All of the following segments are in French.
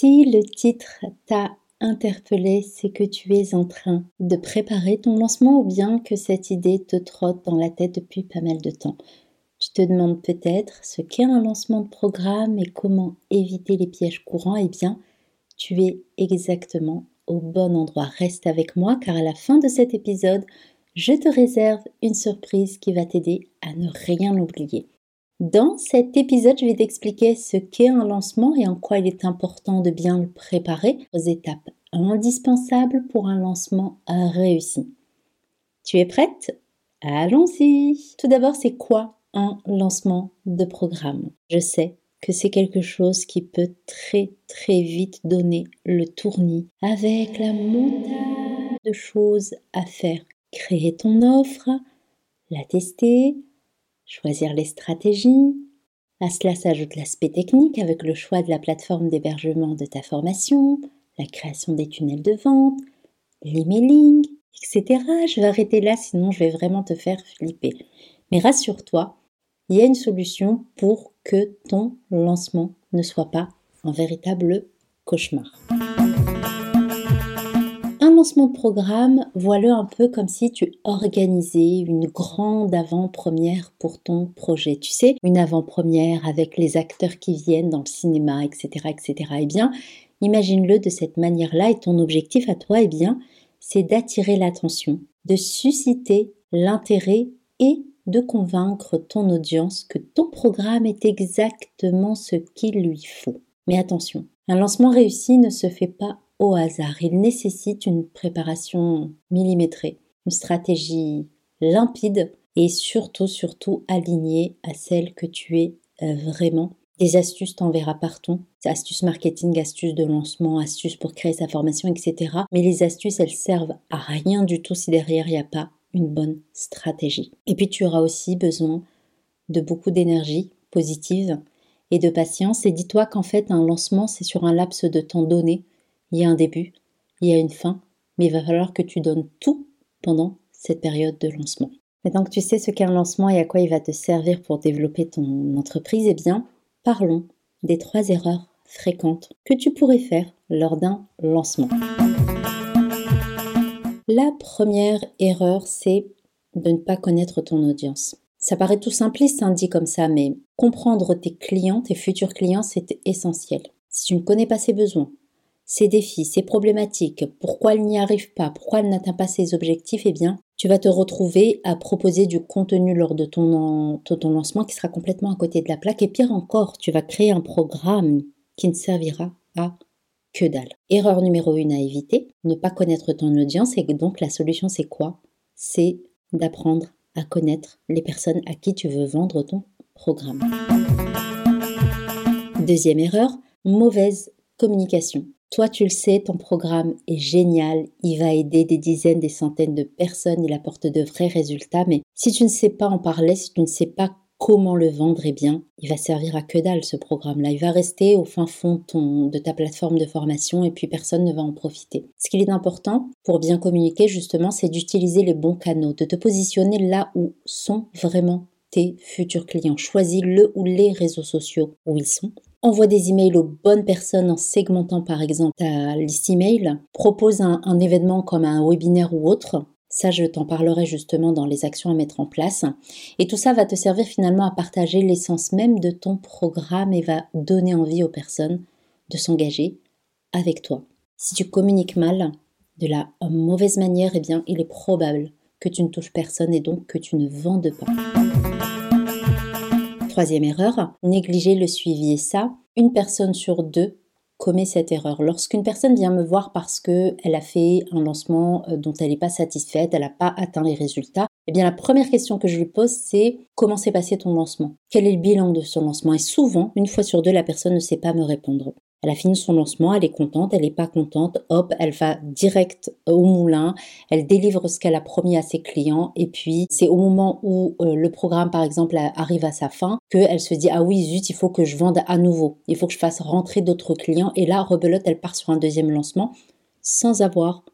Si le titre t'a interpellé, c'est que tu es en train de préparer ton lancement ou bien que cette idée te trotte dans la tête depuis pas mal de temps. Tu te demandes peut-être ce qu'est un lancement de programme et comment éviter les pièges courants. Eh bien, tu es exactement au bon endroit. Reste avec moi car à la fin de cet épisode, je te réserve une surprise qui va t'aider à ne rien oublier. Dans cet épisode, je vais t'expliquer ce qu'est un lancement et en quoi il est important de bien le préparer aux étapes indispensables pour un lancement réussi. Tu es prête? Allons-y Tout d'abord, c'est quoi un lancement de programme? Je sais que c'est quelque chose qui peut très très vite donner le tournis avec la montagne de choses à faire. Créer ton offre, la tester, choisir les stratégies. À cela s'ajoute l'aspect technique avec le choix de la plateforme d'hébergement de ta formation, la création des tunnels de vente, l'emailing, etc. Je vais arrêter là, sinon je vais vraiment te faire flipper. Mais rassure-toi, il y a une solution pour que ton lancement ne soit pas un véritable cauchemar lancement de programme, voilà un peu comme si tu organisais une grande avant-première pour ton projet. Tu sais, une avant-première avec les acteurs qui viennent dans le cinéma, etc., etc. Eh bien, imagine-le de cette manière-là et ton objectif à toi, eh bien, c'est d'attirer l'attention, de susciter l'intérêt et de convaincre ton audience que ton programme est exactement ce qu'il lui faut. Mais attention, un lancement réussi ne se fait pas au hasard. Il nécessite une préparation millimétrée, une stratégie limpide et surtout, surtout alignée à celle que tu es euh, vraiment. Des astuces t'enverra partout, astuces marketing, astuces de lancement, astuces pour créer sa formation, etc. Mais les astuces, elles servent à rien du tout si derrière il n'y a pas une bonne stratégie. Et puis tu auras aussi besoin de beaucoup d'énergie positive et de patience. Et dis-toi qu'en fait, un lancement, c'est sur un laps de temps donné. Il y a un début, il y a une fin, mais il va falloir que tu donnes tout pendant cette période de lancement. Maintenant que tu sais ce qu'est un lancement et à quoi il va te servir pour développer ton entreprise, eh bien, parlons des trois erreurs fréquentes que tu pourrais faire lors d'un lancement. La première erreur, c'est de ne pas connaître ton audience. Ça paraît tout simpliste, hein, dit comme ça, mais comprendre tes clients, tes futurs clients, c'est essentiel. Si tu ne connais pas ses besoins, ses défis, ses problématiques, pourquoi elle n'y arrive pas, pourquoi elle n'atteint pas ses objectifs, eh bien, tu vas te retrouver à proposer du contenu lors de ton, lancement qui sera complètement à côté de la plaque. Et pire encore, tu vas créer un programme qui ne servira à que dalle. Erreur numéro une à éviter, ne pas connaître ton audience. Et donc la solution, c'est quoi? C'est d'apprendre à connaître les personnes à qui tu veux vendre ton programme. Deuxième erreur, mauvaise communication. Toi, tu le sais, ton programme est génial, il va aider des dizaines, des centaines de personnes, il apporte de vrais résultats, mais si tu ne sais pas en parler, si tu ne sais pas comment le vendre, eh bien, il va servir à que dalle ce programme-là. Il va rester au fin fond de ta plateforme de formation et puis personne ne va en profiter. Ce qu'il est important pour bien communiquer, justement, c'est d'utiliser les bons canaux, de te positionner là où sont vraiment tes futurs clients. Choisis le ou les réseaux sociaux où ils sont envoie des emails aux bonnes personnes en segmentant par exemple ta liste email, propose un, événement comme un webinaire ou autre. Ça, je t'en parlerai justement dans les actions à mettre en place. Et tout ça va te servir finalement à partager l'essence même de ton programme et va donner envie aux personnes de s'engager avec toi. Si tu communiques mal, de la mauvaise manière, eh bien, il est probable que tu ne touches personne et donc que tu ne vendes pas. Troisième erreur, négliger le suivi. Et ça, une personne sur deux commet cette erreur. Lorsqu'une personne vient me voir parce qu'elle a fait un lancement euh, dont elle n'est pas satisfaite, elle n'a pas atteint les résultats, eh bien la première question que je lui pose, c'est comment s'est passé ton lancement? Quel est le bilan de son lancement? Et souvent, une fois sur deux, la personne ne sait pas me répondre. Elle a fini son lancement, elle est contente, elle n'est pas contente, hop, elle va direct au moulin, elle délivre ce qu'elle a promis à ses clients. Et puis c'est au moment où euh, le programme par exemple arrive à sa fin qu'elle se dit ah oui zut il faut que je vende à nouveau, il faut que je fasse rentrer d'autres clients. Et là rebelote elle part sur un deuxième lancement sans avoir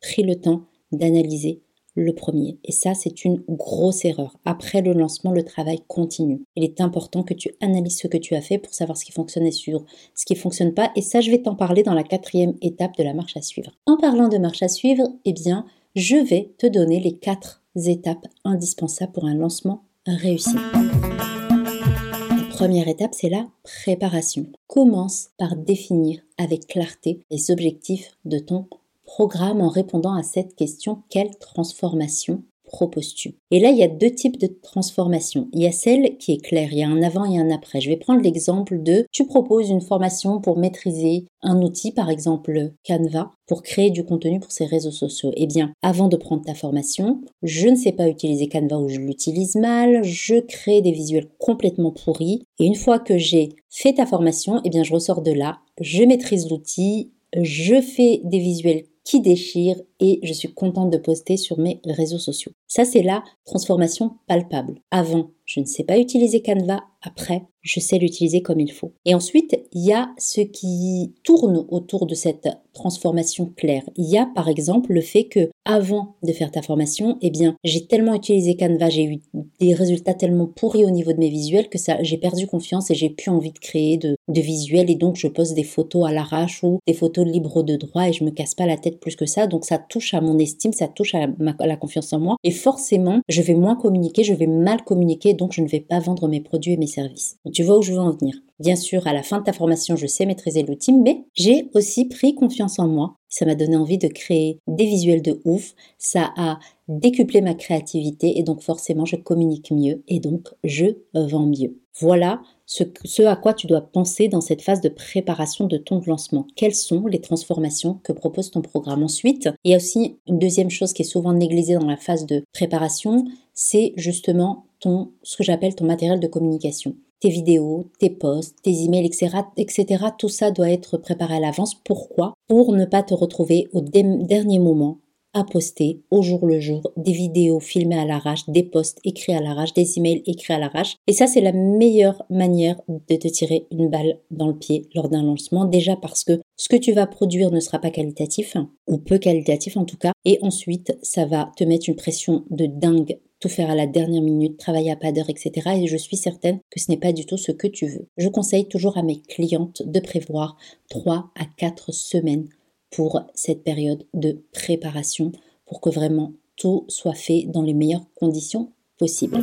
pris le temps d'analyser le premier. Et ça, c'est une grosse erreur. Après le lancement, le travail continue. Il est important que tu analyses ce que tu as fait pour savoir ce qui fonctionne et sur ce qui fonctionne pas. Et ça, je vais t'en parler dans la quatrième étape de la marche à suivre. En parlant de marche à suivre, eh bien, je vais te donner les quatre étapes indispensables pour un lancement réussi. La première étape, c'est la préparation. Commence par définir avec clarté les objectifs de ton programme en répondant à cette question quelle transformation proposes-tu? Et là, il y a deux types de transformation. Il y a celle qui est claire, il y a un avant et un après. Je vais prendre l'exemple de tu proposes une formation pour maîtriser un outil, par exemple Canva, pour créer du contenu pour ses réseaux sociaux. Eh bien, avant de prendre ta formation, je ne sais pas utiliser Canva ou je l'utilise mal, je crée des visuels complètement pourris. Et une fois que j'ai fait ta formation, eh bien, je ressors de là, je maîtrise l'outil, je fais des visuels qui déchirent et je suis contente de poster sur mes réseaux sociaux. Ça, c'est la transformation palpable. Avant, je ne sais pas utiliser Canva. Après, je sais l'utiliser comme il faut. Et ensuite, il y a ce qui tourne autour de cette transformation claire. Il y a par exemple le fait que avant de faire ta formation, eh bien, j'ai tellement utilisé Canva, j'ai eu des résultats tellement pourris au niveau de mes visuels que ça, j'ai perdu confiance et j'ai plus envie de créer de, visuels et donc je poste des photos à l'arrache ou des photos libres de droit et je me casse pas la tête plus que ça. Donc ça touche à mon estime, ça touche à, la confiance en moi. Et forcément, je vais moins communiquer, je vais mal communiquer, donc je ne vais pas vendre mes produits et mes services. tu vois où je veux en venir? Bien sûr, à la fin de ta formation, je sais maîtriser l'outil, mais j'ai aussi pris confiance en moi. Ça m'a donné envie de créer des visuels de ouf. Ça a décuplé ma créativité et donc forcément, je communique mieux et donc je vends mieux. Voilà ce, à quoi tu dois penser dans cette phase de préparation de ton lancement. Quelles sont les transformations que propose ton programme Ensuite, il y a aussi une deuxième chose qui est souvent négligée dans la phase de préparation, c'est justement ton, ce que j'appelle ton matériel de communication tes vidéos, tes posts, tes emails, etc., etc. Tout ça doit être préparé à l'avance. Pourquoi? Pour ne pas te retrouver au dernier moment à poster au jour le jour des vidéos filmées à l'arrache, des posts écrits à l'arrache, des emails écrits à l'arrache. Et ça, c'est la meilleure manière de te tirer une balle dans le pied lors d'un lancement. Déjà parce que ce que tu vas produire ne sera pas qualitatif, hein, ou peu qualitatif en tout cas. Et ensuite, ça va te mettre une pression de dingue faire à la dernière minute, travailler à pas d'heure, etc. Et je suis certaine que ce n'est pas du tout ce que tu veux. Je conseille toujours à mes clientes de prévoir 3 à 4 semaines pour cette période de préparation pour que vraiment tout soit fait dans les meilleures conditions possibles.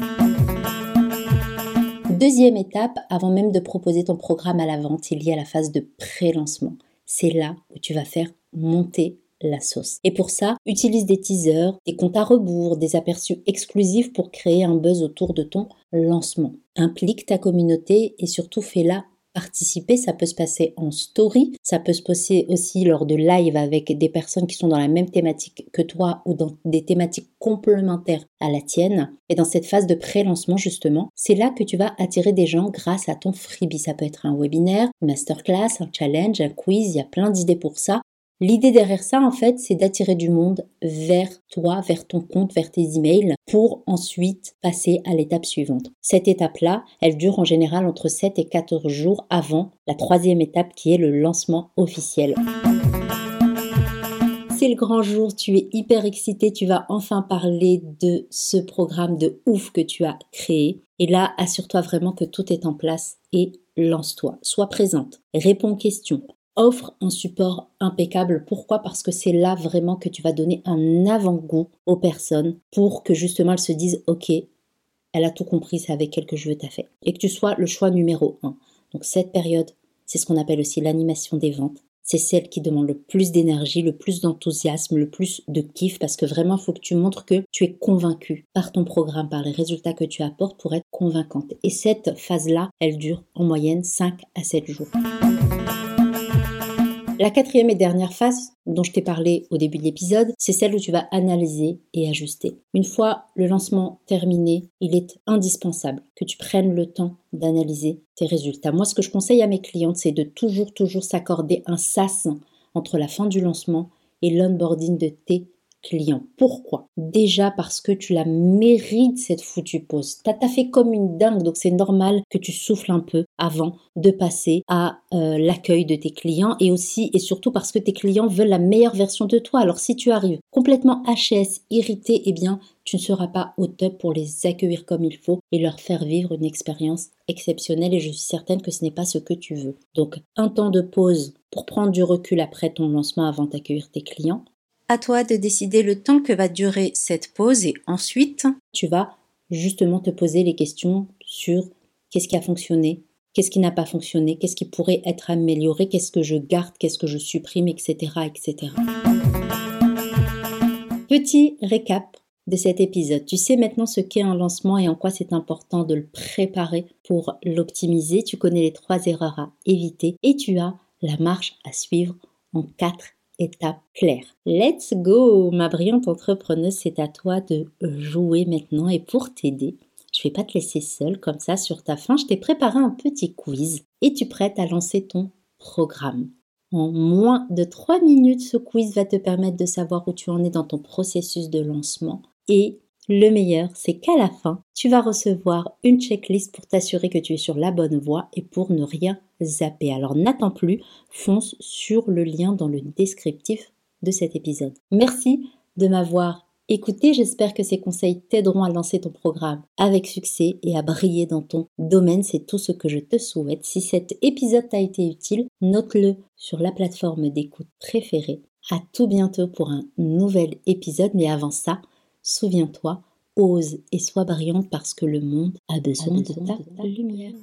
Deuxième étape, avant même de proposer ton programme à la vente, il y a la phase de pré-lancement. C'est là où tu vas faire monter la sauce. Et pour ça, utilise des teasers, des comptes à rebours, des aperçus exclusifs pour créer un buzz autour de ton lancement. Implique ta communauté et surtout fais-la participer, ça peut se passer en story, ça peut se passer aussi lors de live avec des personnes qui sont dans la même thématique que toi ou dans des thématiques complémentaires à la tienne. Et dans cette phase de pré-lancement justement, c'est là que tu vas attirer des gens grâce à ton freebie. Ça peut être un webinaire, une masterclass, un challenge, un quiz, il y a plein d'idées pour ça. L'idée derrière ça, en fait, c'est d'attirer du monde vers toi, vers ton compte, vers tes emails, pour ensuite passer à l'étape suivante. Cette étape-là, elle dure en général entre 7 et 14 jours avant la troisième étape qui est le lancement officiel. C'est le grand jour, tu es hyper excité, tu vas enfin parler de ce programme de ouf que tu as créé. Et là, assure-toi vraiment que tout est en place et lance-toi. Sois présente, réponds aux questions, offre un support impeccable. Pourquoi? Parce que c'est là vraiment que tu vas donner un avant-goût aux personnes pour que justement elles se disent ok, elle a tout compris, c'est avec elle que je veux taffer. Et que tu sois le choix numéro un. Donc cette période, c'est ce qu'on appelle aussi l'animation des ventes. C'est celle qui demande le plus d'énergie, le plus d'enthousiasme, le plus de kiff, parce que vraiment, il faut que tu montres que tu es convaincu par ton programme, par les résultats que tu apportes pour être convaincante. Et cette phase-là, elle dure en moyenne 5 à 7 jours. La quatrième et dernière phase dont je t'ai parlé au début de l'épisode, c'est celle où tu vas analyser et ajuster. Une fois le lancement terminé, il est indispensable que tu prennes le temps d'analyser tes résultats. Moi, ce que je conseille à mes clientes, c'est de toujours, toujours s'accorder un sas entre la fin du lancement et l'onboarding de tes Pourquoi? Déjà parce que tu la mérites cette foutue pause. T'as fait comme une dingue, donc c'est normal que tu souffles un peu avant de passer à euh, l'accueil de tes clients et aussi et surtout parce que tes clients veulent la meilleure version de toi. Alors si tu arrives complètement HS, irrité, eh bien tu ne seras pas au top pour les accueillir comme il faut et leur faire vivre une expérience exceptionnelle et je suis certaine que ce n'est pas ce que tu veux. Donc un temps de pause pour prendre du recul après ton lancement avant d'accueillir tes clients. À toi de décider le temps que va durer cette pause et ensuite tu vas justement te poser les questions sur qu'est-ce qui a fonctionné, qu'est-ce qui n'a pas fonctionné, qu'est-ce qui pourrait être amélioré, qu'est-ce que je garde, qu'est-ce que je supprime, etc. etc. Petit récap de cet épisode. Tu sais maintenant ce qu'est un lancement et en quoi c'est important de le préparer pour l'optimiser. Tu connais les trois erreurs à éviter et tu as la marche à suivre en quatre étapes claires. Let's go, ma brillante entrepreneuse, c'est à toi de jouer maintenant et pour t'aider, je vais pas te laisser seule comme ça sur ta fin. Je t'ai préparé un petit quiz. Es-tu prête à lancer ton programme En moins de 3 minutes, ce quiz va te permettre de savoir où tu en es dans ton processus de lancement et le meilleur, c'est qu'à la fin, tu vas recevoir une checklist pour t'assurer que tu es sur la bonne voie et pour ne rien zapper. Alors n'attends plus, fonce sur le lien dans le descriptif de cet épisode. Merci de m'avoir écouté. J'espère que ces conseils t'aideront à lancer ton programme avec succès et à briller dans ton domaine. C'est tout ce que je te souhaite. Si cet épisode t'a été utile, note-le sur la plateforme d'écoute préférée. À tout bientôt pour un nouvel épisode. Mais avant ça, Souviens-toi, ose et sois brillante parce que le monde a besoin, de ta lumière.